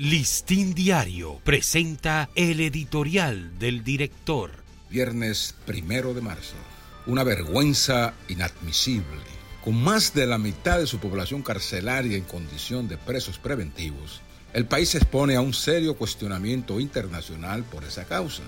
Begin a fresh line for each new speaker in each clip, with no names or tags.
Listín Diario presenta el editorial del director.
Viernes primero de marzo. Una vergüenza inadmisible. Con más de la mitad de su población carcelaria en condición de presos preventivos, el país se expone a un serio cuestionamiento internacional por esa causa.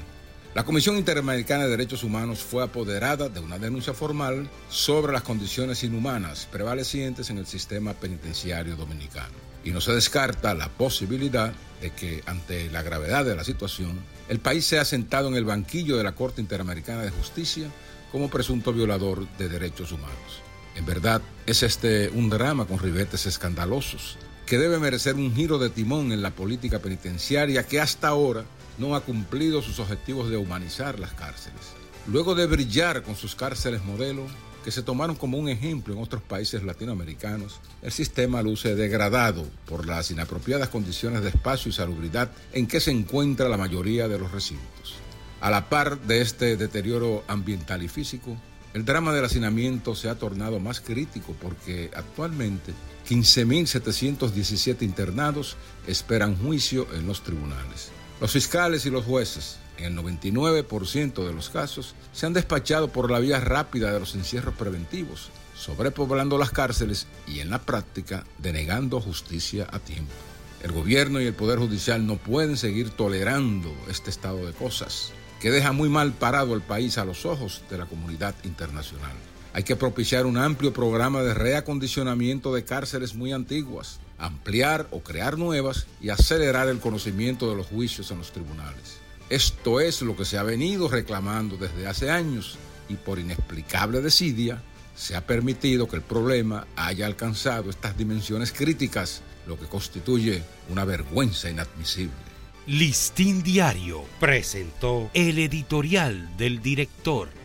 La Comisión Interamericana de Derechos Humanos fue apoderada de una denuncia formal sobre las condiciones inhumanas prevalecientes en el sistema penitenciario dominicano y no se descarta la posibilidad de que, ante la gravedad de la situación, el país sea sentado en el banquillo de la Corte Interamericana de Justicia como presunto violador de derechos humanos. En verdad, es este un drama con ribetes escandalosos que debe merecer un giro de timón en la política penitenciaria que hasta ahora no ha cumplido sus objetivos de humanizar las cárceles. Luego de brillar con sus cárceles modelo, que se tomaron como un ejemplo en otros países latinoamericanos, el sistema luce degradado por las inapropiadas condiciones de espacio y salubridad en que se encuentra la mayoría de los recintos. A la par de este deterioro ambiental y físico, el drama del hacinamiento se ha tornado más crítico porque actualmente 15.717 internados esperan juicio en los tribunales. Los fiscales y los jueces en el 99% de los casos, se han despachado por la vía rápida de los encierros preventivos, sobrepoblando las cárceles y en la práctica denegando justicia a tiempo. El gobierno y el Poder Judicial no pueden seguir tolerando este estado de cosas, que deja muy mal parado al país a los ojos de la comunidad internacional. Hay que propiciar un amplio programa de reacondicionamiento de cárceles muy antiguas, ampliar o crear nuevas y acelerar el conocimiento de los juicios en los tribunales. Esto es lo que se ha venido reclamando desde hace años y por inexplicable desidia se ha permitido que el problema haya alcanzado estas dimensiones críticas, lo que constituye una vergüenza inadmisible.
Listín Diario presentó el editorial del director.